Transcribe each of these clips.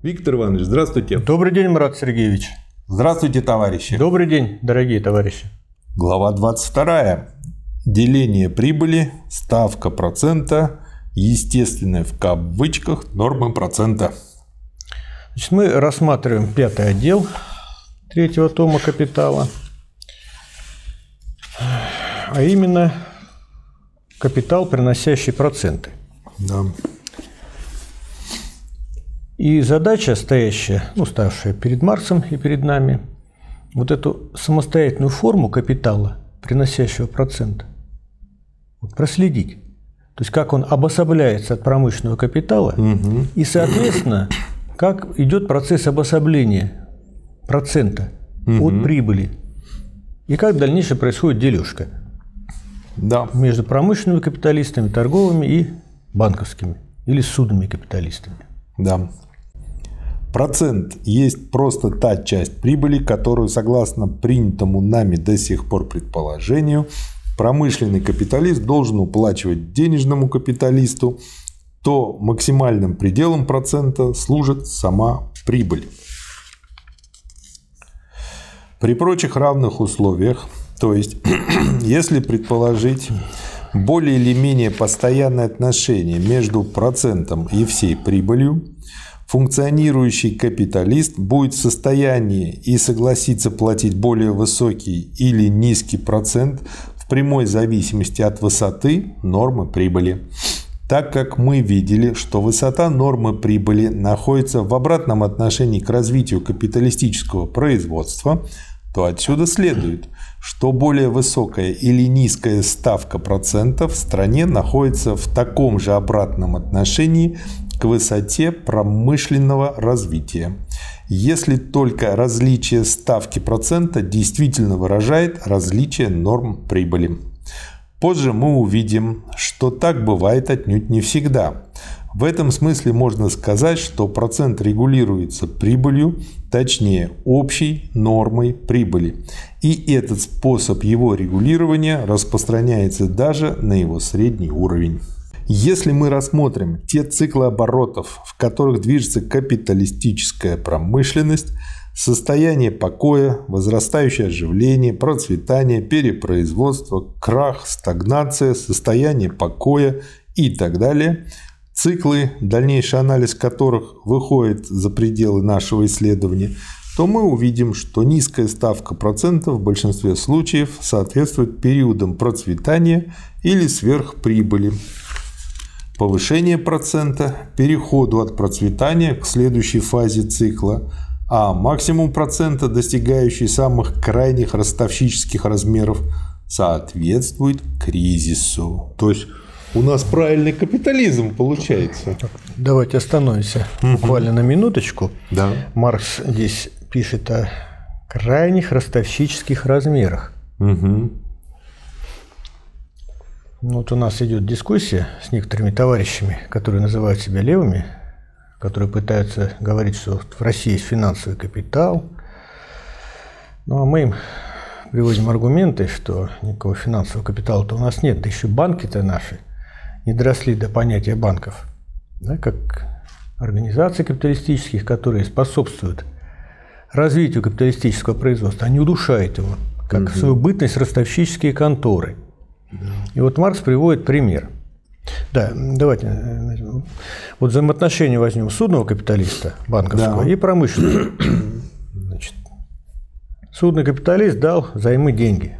Виктор Иванович, здравствуйте. Добрый день, Марат Сергеевич. Здравствуйте, товарищи. Добрый день, дорогие товарищи. Глава 22. Деление прибыли, ставка процента, естественная в кавычках нормы процента. Значит, мы рассматриваем пятый отдел третьего тома капитала, а именно капитал, приносящий проценты. Да. И задача, стоящая, ну, ставшая перед Марсом и перед нами, вот эту самостоятельную форму капитала, приносящего процент, вот проследить. То есть как он обособляется от промышленного капитала, угу. и, соответственно, как идет процесс обособления процента угу. от прибыли, и как в дальнейшем происходит дележка да. между промышленными капиталистами, торговыми и банковскими или судными капиталистами. Да. Процент есть просто та часть прибыли, которую, согласно принятому нами до сих пор предположению, промышленный капиталист должен уплачивать денежному капиталисту, то максимальным пределом процента служит сама прибыль. При прочих равных условиях, то есть если предположить более или менее постоянное отношение между процентом и всей прибылью, функционирующий капиталист будет в состоянии и согласиться платить более высокий или низкий процент в прямой зависимости от высоты нормы прибыли. Так как мы видели, что высота нормы прибыли находится в обратном отношении к развитию капиталистического производства, то отсюда следует, что более высокая или низкая ставка процентов в стране находится в таком же обратном отношении к высоте промышленного развития, если только различие ставки процента действительно выражает различие норм прибыли. Позже мы увидим, что так бывает отнюдь не всегда. В этом смысле можно сказать, что процент регулируется прибылью, точнее общей нормой прибыли. И этот способ его регулирования распространяется даже на его средний уровень. Если мы рассмотрим те циклы оборотов, в которых движется капиталистическая промышленность, состояние покоя, возрастающее оживление, процветание, перепроизводство, крах, стагнация, состояние покоя и так далее, циклы, дальнейший анализ которых выходит за пределы нашего исследования, то мы увидим, что низкая ставка процентов в большинстве случаев соответствует периодам процветания или сверхприбыли повышение процента, переходу от процветания к следующей фазе цикла, а максимум процента, достигающий самых крайних ростовщических размеров, соответствует кризису. То есть у нас правильный капитализм получается. Давайте остановимся буквально на минуточку. Да. Маркс здесь пишет о крайних ростовщических размерах. Угу. Вот у нас идет дискуссия с некоторыми товарищами, которые называют себя левыми, которые пытаются говорить, что в России есть финансовый капитал. Ну, а мы им приводим аргументы, что никакого финансового капитала-то у нас нет, да еще банки-то наши не доросли до понятия банков, да, как организаций капиталистических, которые способствуют развитию капиталистического производства, они удушают его, как угу. свою бытность ростовщические конторы – и вот Маркс приводит пример. Да, давайте. Э, вот взаимоотношения возьмем судного капиталиста банковского да. и промышленного. Значит, судный капиталист дал займы деньги,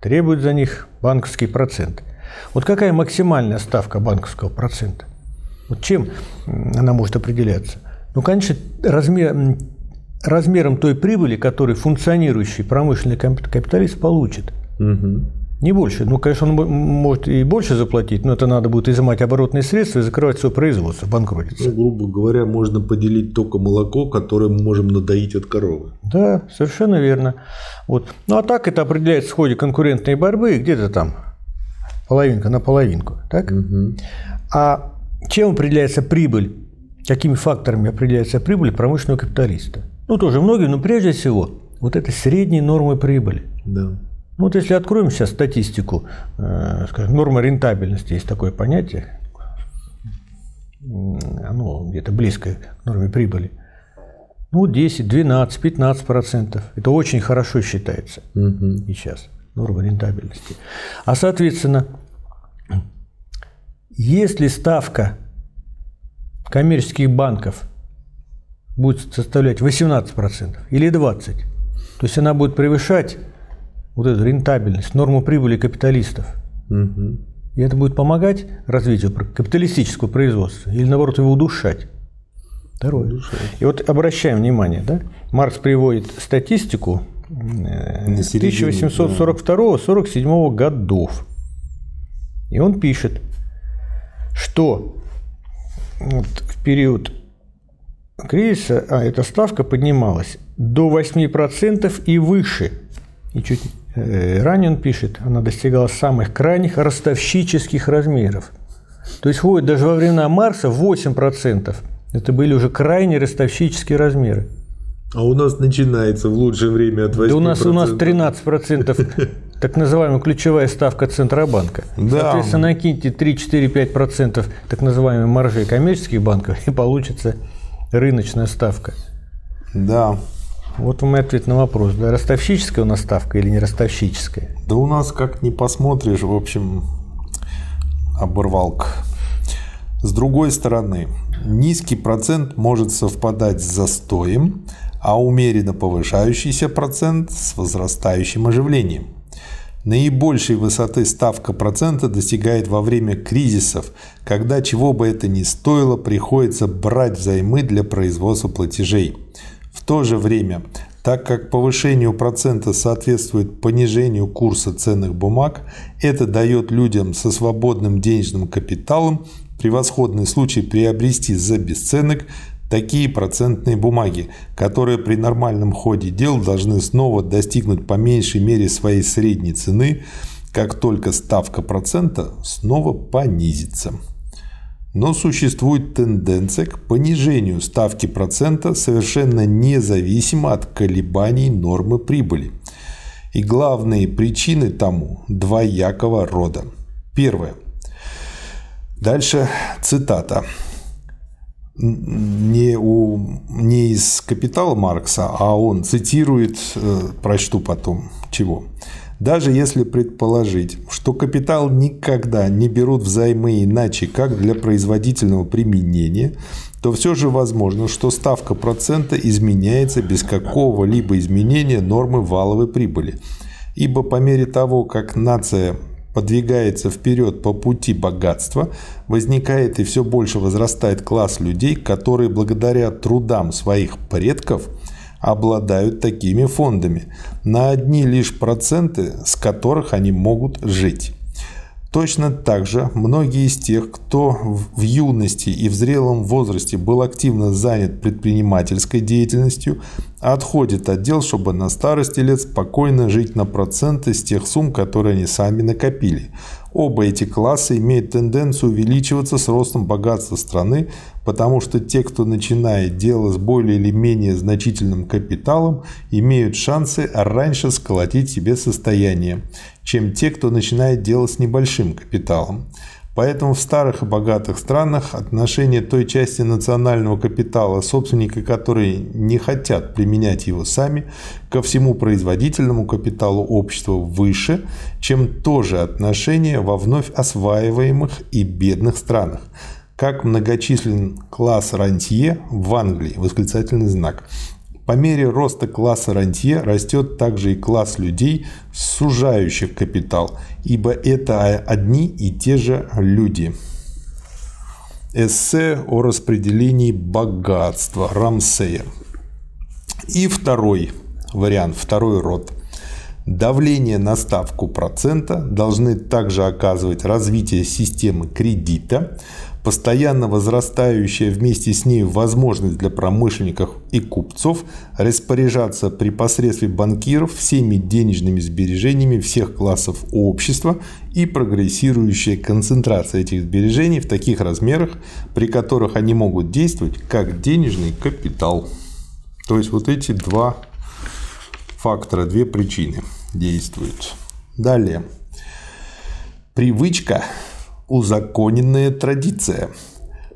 требует за них банковский процент. Вот какая максимальная ставка банковского процента? Вот чем она может определяться? Ну, конечно, размер, размером той прибыли, которую функционирующий промышленный капиталист получит. Угу. Не больше. Ну, конечно, он может и больше заплатить, но это надо будет изымать оборотные средства и закрывать свое производство, банкротиться. Ну, грубо говоря, можно поделить только молоко, которое мы можем надоить от коровы. Да, совершенно верно. Вот. Ну, а так это определяется в ходе конкурентной борьбы где-то там половинка на половинку. Так? Угу. А чем определяется прибыль? Какими факторами определяется прибыль промышленного капиталиста? Ну, тоже многие, но прежде всего, вот это средние нормы прибыли. Да. Ну, вот если откроем сейчас статистику, э, скажем, норма рентабельности, есть такое понятие. ну, где-то близко к норме прибыли, ну, 10, 12, 15 процентов. Это очень хорошо считается угу. сейчас, норма рентабельности. А, соответственно, если ставка коммерческих банков будет составлять 18% процентов или 20%, то есть она будет превышать вот эту рентабельность, норму прибыли капиталистов. Угу. И это будет помогать развитию капиталистического производства или, наоборот, его удушать. Второе. И вот обращаем внимание, да? Маркс приводит статистику 1842-47 э, годов. И он пишет, что вот в период кризиса а, эта ставка поднималась до 8% и выше. И чуть ранее он пишет, она достигала самых крайних ростовщических размеров. То есть, входит даже во времена Марса 8%. Это были уже крайне ростовщические размеры. А у нас начинается в лучшее время от 8%. Да у нас, у нас 13% так называемая ключевая ставка Центробанка. Да. Соответственно, накиньте 3-4-5% так называемой маржи коммерческих банков, и получится рыночная ставка. Да. Вот мой ответ на вопрос. Да, ростовщическая у нас ставка или не ростовщическая? Да у нас как не посмотришь, в общем, оборвалка. С другой стороны, низкий процент может совпадать с застоем, а умеренно повышающийся процент с возрастающим оживлением. Наибольшей высоты ставка процента достигает во время кризисов, когда чего бы это ни стоило, приходится брать взаймы для производства платежей. То же время, так как повышению процента соответствует понижению курса ценных бумаг, это дает людям со свободным денежным капиталом превосходный случай приобрести за бесценок такие процентные бумаги, которые при нормальном ходе дел должны снова достигнуть по меньшей мере своей средней цены, как только ставка процента снова понизится. Но существует тенденция к понижению ставки процента совершенно независимо от колебаний нормы прибыли. И главные причины тому двоякого рода. Первое – Дальше цитата. Не, у, не из «Капитала» Маркса, а он цитирует, э, прочту потом, чего. Даже если предположить, что капитал никогда не берут взаймы иначе, как для производительного применения, то все же возможно, что ставка процента изменяется без какого-либо изменения нормы валовой прибыли. Ибо по мере того, как нация подвигается вперед по пути богатства, возникает и все больше возрастает класс людей, которые благодаря трудам своих предков обладают такими фондами, на одни лишь проценты с которых они могут жить. Точно так же многие из тех, кто в юности и в зрелом возрасте был активно занят предпринимательской деятельностью, отходят от дел, чтобы на старости лет спокойно жить на проценты с тех сумм, которые они сами накопили. Оба эти класса имеют тенденцию увеличиваться с ростом богатства страны, потому что те, кто начинает дело с более или менее значительным капиталом, имеют шансы раньше сколотить себе состояние, чем те, кто начинает дело с небольшим капиталом. Поэтому в старых и богатых странах отношение той части национального капитала, собственники которые не хотят применять его сами, ко всему производительному капиталу общества выше, чем то же отношение во вновь осваиваемых и бедных странах. Как многочислен класс рантье в Англии, восклицательный знак, по мере роста класса рантье растет также и класс людей, сужающих капитал, ибо это одни и те же люди. Эссе о распределении богатства Рамсея. И второй вариант, второй род. Давление на ставку процента должны также оказывать развитие системы кредита, постоянно возрастающая вместе с ней возможность для промышленников и купцов распоряжаться при посредстве банкиров всеми денежными сбережениями всех классов общества и прогрессирующая концентрация этих сбережений в таких размерах, при которых они могут действовать как денежный капитал. То есть вот эти два фактора, две причины действуют. Далее. Привычка узаконенная традиция.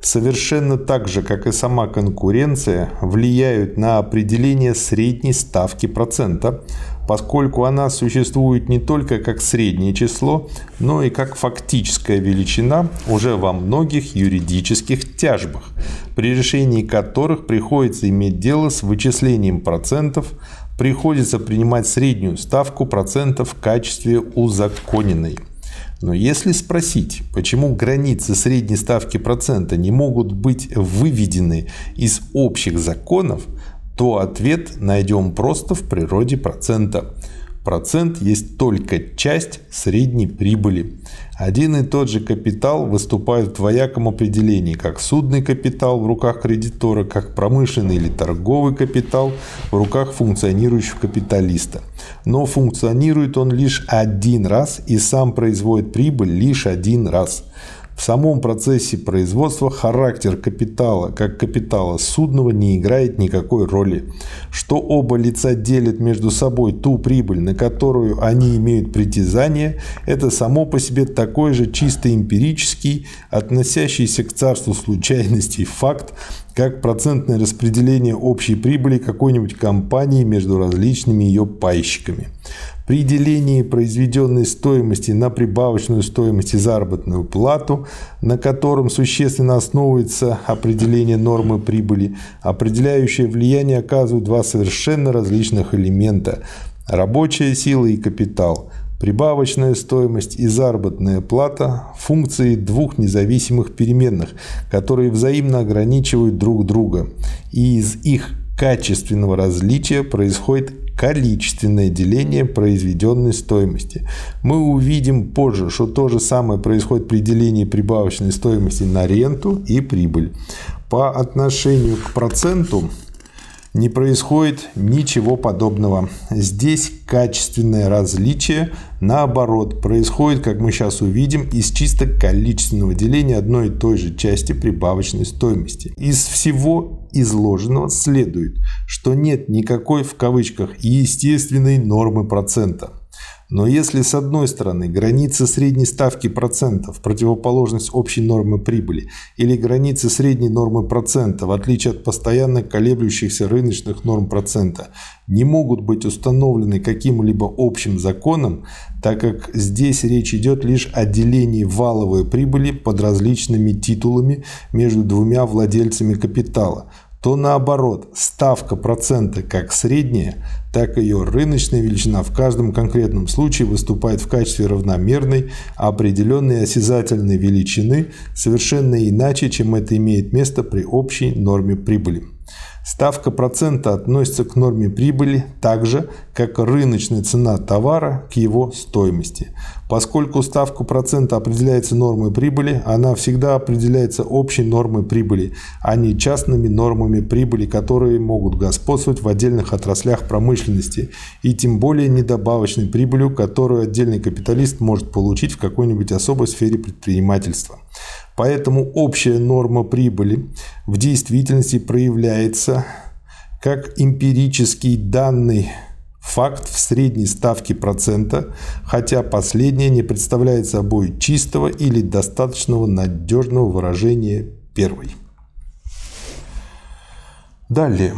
совершенно так же, как и сама конкуренция, влияют на определение средней ставки процента, поскольку она существует не только как среднее число, но и как фактическая величина уже во многих юридических тяжбах, при решении которых приходится иметь дело с вычислением процентов, приходится принимать среднюю ставку процентов в качестве узаконенной. Но если спросить, почему границы средней ставки процента не могут быть выведены из общих законов, то ответ найдем просто в природе процента. Процент есть только часть средней прибыли. Один и тот же капитал выступает в двояком определении, как судный капитал в руках кредитора, как промышленный или торговый капитал в руках функционирующего капиталиста. Но функционирует он лишь один раз и сам производит прибыль лишь один раз. В самом процессе производства характер капитала, как капитала судного, не играет никакой роли. Что оба лица делят между собой ту прибыль, на которую они имеют притязание, это само по себе такой же чисто эмпирический, относящийся к царству случайностей факт, как процентное распределение общей прибыли какой-нибудь компании между различными ее пайщиками. При делении произведенной стоимости на прибавочную стоимость и заработную плату, на котором существенно основывается определение нормы прибыли, определяющее влияние оказывают два совершенно различных элемента – рабочая сила и капитал – Прибавочная стоимость и заработная плата – функции двух независимых переменных, которые взаимно ограничивают друг друга. И из их качественного различия происходит количественное деление произведенной стоимости. Мы увидим позже, что то же самое происходит при делении прибавочной стоимости на ренту и прибыль. По отношению к проценту не происходит ничего подобного. Здесь качественное различие, наоборот, происходит, как мы сейчас увидим, из чисто количественного деления одной и той же части прибавочной стоимости. Из всего изложенного следует, что нет никакой в кавычках естественной нормы процента. Но если с одной стороны граница средней ставки процентов, противоположность общей нормы прибыли, или границы средней нормы процента, в отличие от постоянно колеблющихся рыночных норм процента, не могут быть установлены каким-либо общим законом, так как здесь речь идет лишь о делении валовой прибыли под различными титулами между двумя владельцами капитала – то наоборот, ставка процента как средняя, так и ее рыночная величина в каждом конкретном случае выступает в качестве равномерной, определенной осязательной величины совершенно иначе, чем это имеет место при общей норме прибыли. Ставка процента относится к норме прибыли так же, как рыночная цена товара к его стоимости. Поскольку ставка процента определяется нормой прибыли, она всегда определяется общей нормой прибыли, а не частными нормами прибыли, которые могут господствовать в отдельных отраслях промышленности, и тем более недобавочной прибылью, которую отдельный капиталист может получить в какой-нибудь особой сфере предпринимательства. Поэтому общая норма прибыли в действительности проявляется как эмпирический данный факт в средней ставке процента, хотя последняя не представляет собой чистого или достаточного надежного выражения первой. Далее.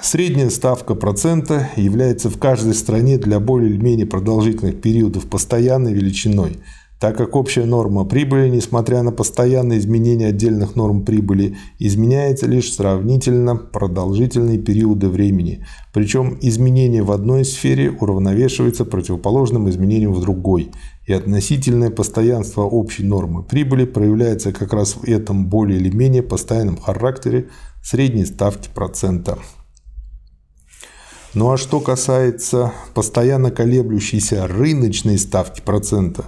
Средняя ставка процента является в каждой стране для более или менее продолжительных периодов постоянной величиной – так как общая норма прибыли, несмотря на постоянные изменения отдельных норм прибыли, изменяется лишь сравнительно продолжительные периоды времени. Причем изменение в одной сфере уравновешивается противоположным изменением в другой. И относительное постоянство общей нормы прибыли проявляется как раз в этом более или менее постоянном характере средней ставки процента. Ну а что касается постоянно колеблющейся рыночной ставки процента,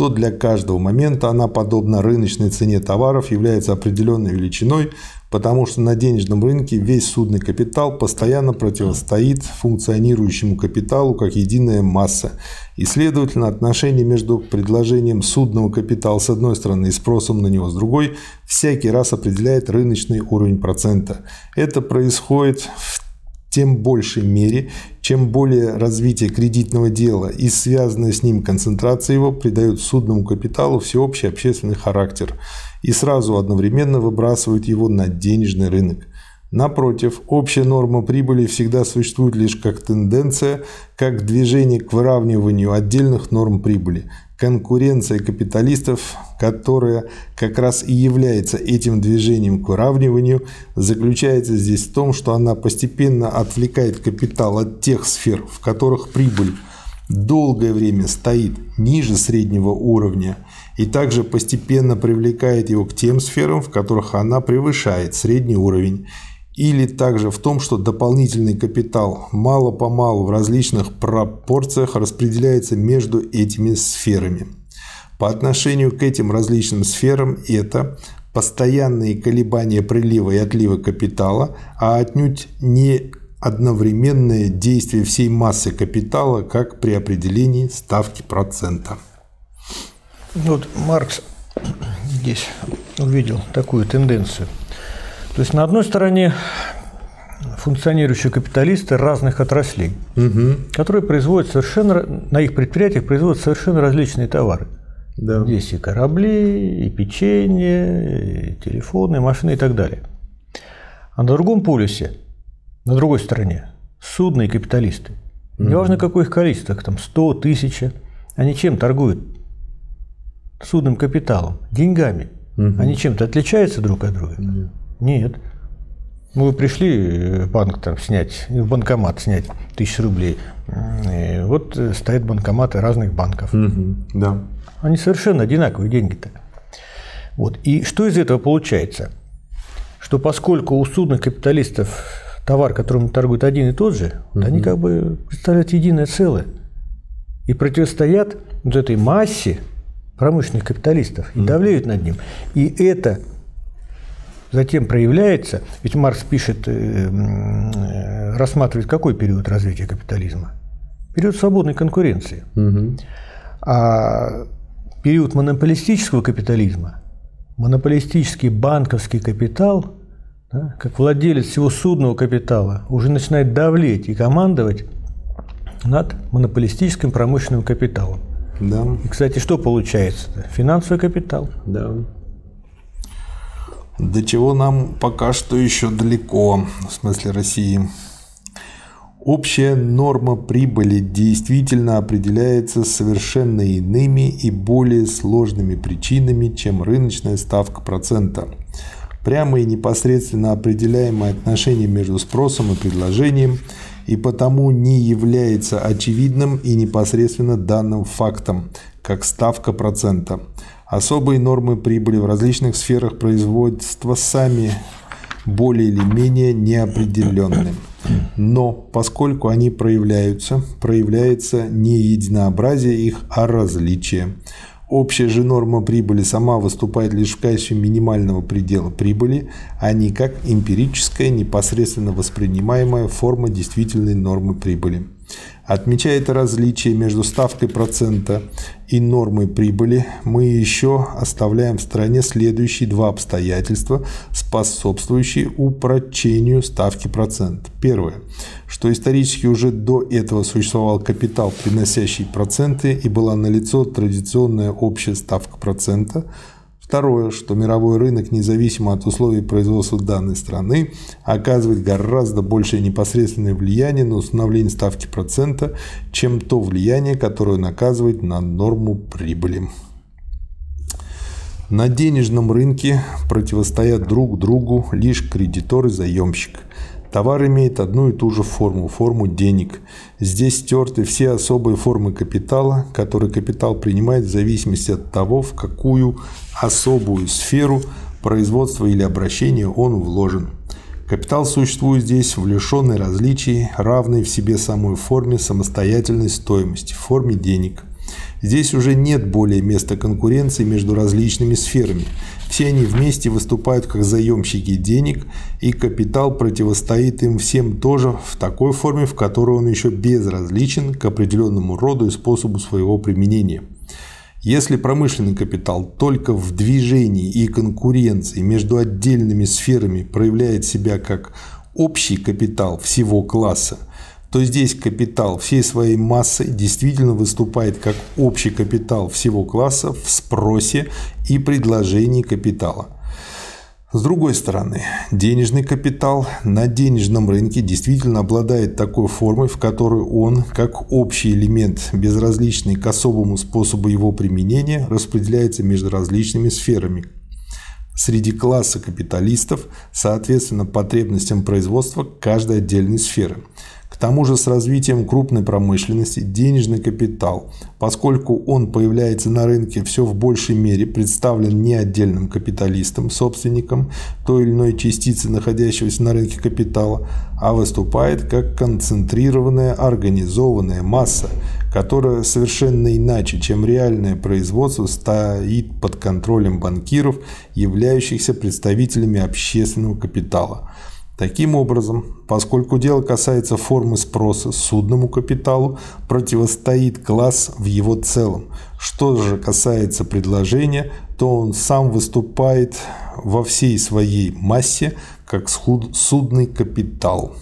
то для каждого момента она, подобно рыночной цене товаров, является определенной величиной, потому что на денежном рынке весь судный капитал постоянно противостоит функционирующему капиталу как единая масса. И, следовательно, отношение между предложением судного капитала с одной стороны и спросом на него с другой всякий раз определяет рыночный уровень процента. Это происходит в тем большей мере, чем более развитие кредитного дела и связанная с ним концентрация его придает судному капиталу всеобщий общественный характер. и сразу одновременно выбрасывают его на денежный рынок. Напротив, общая норма прибыли всегда существует лишь как тенденция, как движение к выравниванию отдельных норм прибыли. Конкуренция капиталистов, которая как раз и является этим движением к выравниванию, заключается здесь в том, что она постепенно отвлекает капитал от тех сфер, в которых прибыль долгое время стоит ниже среднего уровня и также постепенно привлекает его к тем сферам, в которых она превышает средний уровень или также в том, что дополнительный капитал мало-помалу в различных пропорциях распределяется между этими сферами. По отношению к этим различным сферам это постоянные колебания прилива и отлива капитала, а отнюдь не одновременное действие всей массы капитала, как при определении ставки процента. Вот Маркс здесь увидел такую тенденцию – то есть на одной стороне функционирующие капиталисты разных отраслей, угу. которые производят совершенно на их предприятиях производят совершенно различные товары. Да. Здесь и корабли, и печенье, и телефоны, и машины и так далее. А на другом полюсе, на другой стороне, судные капиталисты. Угу. Неважно, какое их количество, там 100, тысяча, они чем торгуют? Судным капиталом, деньгами. Угу. Они чем-то отличаются друг от друга? Нет. Нет. Мы пришли э, банк там снять, в банкомат снять тысячу рублей. И вот э, стоят банкоматы разных банков. Угу, да. Они совершенно одинаковые деньги-то. Вот. И что из этого получается? Что поскольку у судных капиталистов товар, которым торгуют один и тот же, угу. они как бы представляют единое целое. И противостоят вот этой массе промышленных капиталистов и давлеют над ним. И это затем проявляется, ведь Маркс пишет, э, э, рассматривает какой период развития капитализма? Период свободной конкуренции. Угу. А период монополистического капитализма, монополистический банковский капитал, да, как владелец всего судного капитала, уже начинает давлеть и командовать над монополистическим промышленным капиталом. Да. И, кстати, что получается? Финансовый капитал. Да до чего нам пока что еще далеко, в смысле России. Общая норма прибыли действительно определяется совершенно иными и более сложными причинами, чем рыночная ставка процента. Прямо и непосредственно определяемое отношение между спросом и предложением и потому не является очевидным и непосредственно данным фактом, как ставка процента. Особые нормы прибыли в различных сферах производства сами более или менее неопределенны. Но поскольку они проявляются, проявляется не единообразие их, а различие. Общая же норма прибыли сама выступает лишь в качестве минимального предела прибыли, а не как эмпирическая, непосредственно воспринимаемая форма действительной нормы прибыли. Отмечая это различие между ставкой процента и нормой прибыли, мы еще оставляем в стороне следующие два обстоятельства, способствующие упрочению ставки процента. Первое, что исторически уже до этого существовал капитал, приносящий проценты, и была налицо традиционная общая ставка процента – Второе, что мировой рынок, независимо от условий производства данной страны, оказывает гораздо большее непосредственное влияние на установление ставки процента, чем то влияние, которое оказывает на норму прибыли. На денежном рынке противостоят друг другу лишь кредитор и заемщик – Товар имеет одну и ту же форму, форму денег. Здесь стерты все особые формы капитала, которые капитал принимает в зависимости от того, в какую особую сферу производства или обращения он вложен. Капитал существует здесь в лишенной различий, равной в себе самой форме самостоятельной стоимости, форме денег. Здесь уже нет более места конкуренции между различными сферами. Все они вместе выступают как заемщики денег, и капитал противостоит им всем тоже в такой форме, в которой он еще безразличен к определенному роду и способу своего применения. Если промышленный капитал только в движении и конкуренции между отдельными сферами проявляет себя как общий капитал всего класса – то здесь капитал всей своей массой действительно выступает как общий капитал всего класса в спросе и предложении капитала. С другой стороны, денежный капитал на денежном рынке действительно обладает такой формой, в которой он, как общий элемент, безразличный к особому способу его применения, распределяется между различными сферами, среди класса капиталистов, соответственно потребностям производства каждой отдельной сферы – тому же с развитием крупной промышленности денежный капитал, поскольку он появляется на рынке все в большей мере, представлен не отдельным капиталистом, собственником той или иной частицы находящегося на рынке капитала, а выступает как концентрированная организованная масса, которая совершенно иначе, чем реальное производство, стоит под контролем банкиров, являющихся представителями общественного капитала. Таким образом, поскольку дело касается формы спроса судному капиталу, противостоит класс в его целом. Что же касается предложения, то он сам выступает во всей своей массе как судный капитал.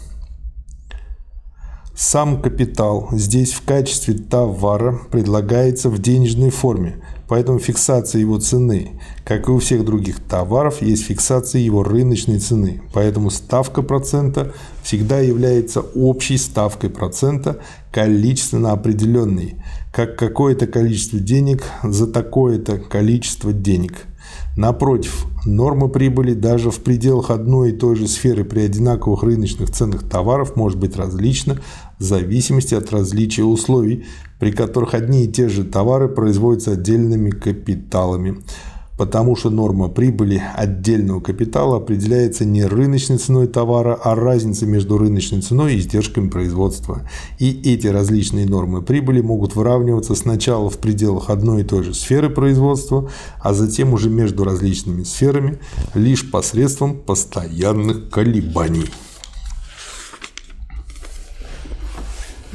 Сам капитал здесь в качестве товара предлагается в денежной форме, поэтому фиксация его цены, как и у всех других товаров, есть фиксация его рыночной цены. Поэтому ставка процента всегда является общей ставкой процента, количественно определенной, как какое-то количество денег за такое-то количество денег. Напротив, норма прибыли даже в пределах одной и той же сферы при одинаковых рыночных ценах товаров может быть различна в зависимости от различия условий, при которых одни и те же товары производятся отдельными капиталами потому что норма прибыли отдельного капитала определяется не рыночной ценой товара, а разницей между рыночной ценой и издержками производства. И эти различные нормы прибыли могут выравниваться сначала в пределах одной и той же сферы производства, а затем уже между различными сферами лишь посредством постоянных колебаний.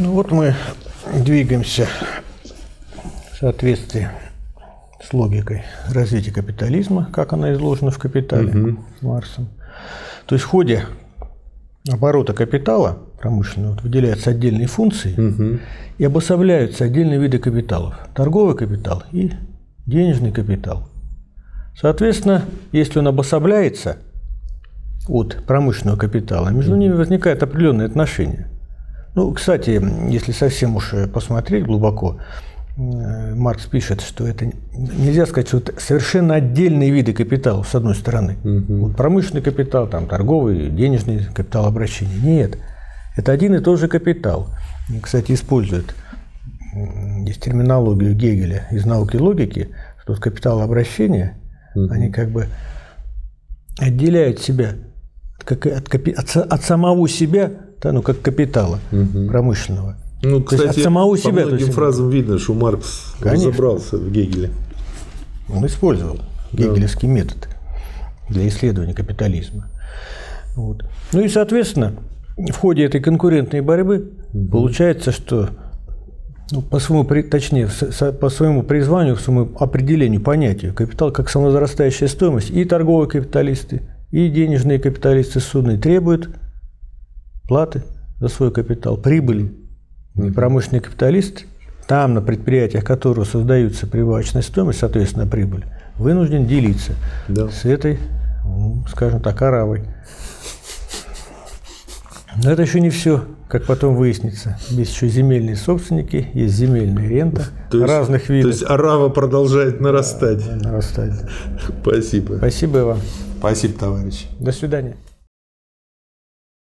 Ну вот мы двигаемся в соответствии с логикой развития капитализма, как она изложена в «Капитале» угу. Марсом. То есть в ходе оборота капитала промышленного выделяются отдельные функции угу. и обособляются отдельные виды капиталов. Торговый капитал и денежный капитал. Соответственно, если он обособляется от промышленного капитала, между ними возникает определенные отношения. Ну, кстати, если совсем уж посмотреть глубоко, Э, Маркс пишет, что это нельзя сказать, что это совершенно отдельные виды капитала, с одной стороны. Угу. Вот промышленный капитал, там, торговый, денежный капитал обращения. Нет, это один и тот же капитал. И, кстати, используют здесь терминологию Гегеля из науки логики, что капитал обращения, угу. они как бы отделяют себя от, от, от, от самого себя, да, ну, как капитала угу. промышленного. Ну, кстати, то есть от самого себя. По многим есть... фразам видно, что Маркс Конечно. разобрался в Гегеле. Он использовал гегелевский да. метод для исследования капитализма. Вот. Ну и, соответственно, в ходе этой конкурентной борьбы угу. получается, что ну, по своему, точнее, по своему призванию, по своему определению, понятию, капитал как самозарастающая стоимость, и торговые капиталисты, и денежные капиталисты судные требуют платы за свой капитал, прибыли Промышленный капиталист, там на предприятиях, которые создаются прибавочная стоимость, соответственно, прибыль, вынужден делиться да. с этой, ну, скажем так, аравой. Но это еще не все, как потом выяснится. Есть еще земельные собственники, есть земельная рента то есть, разных видов. То есть арава продолжает нарастать. Да, нарастать. Спасибо. Спасибо вам. Спасибо, товарищ. До свидания.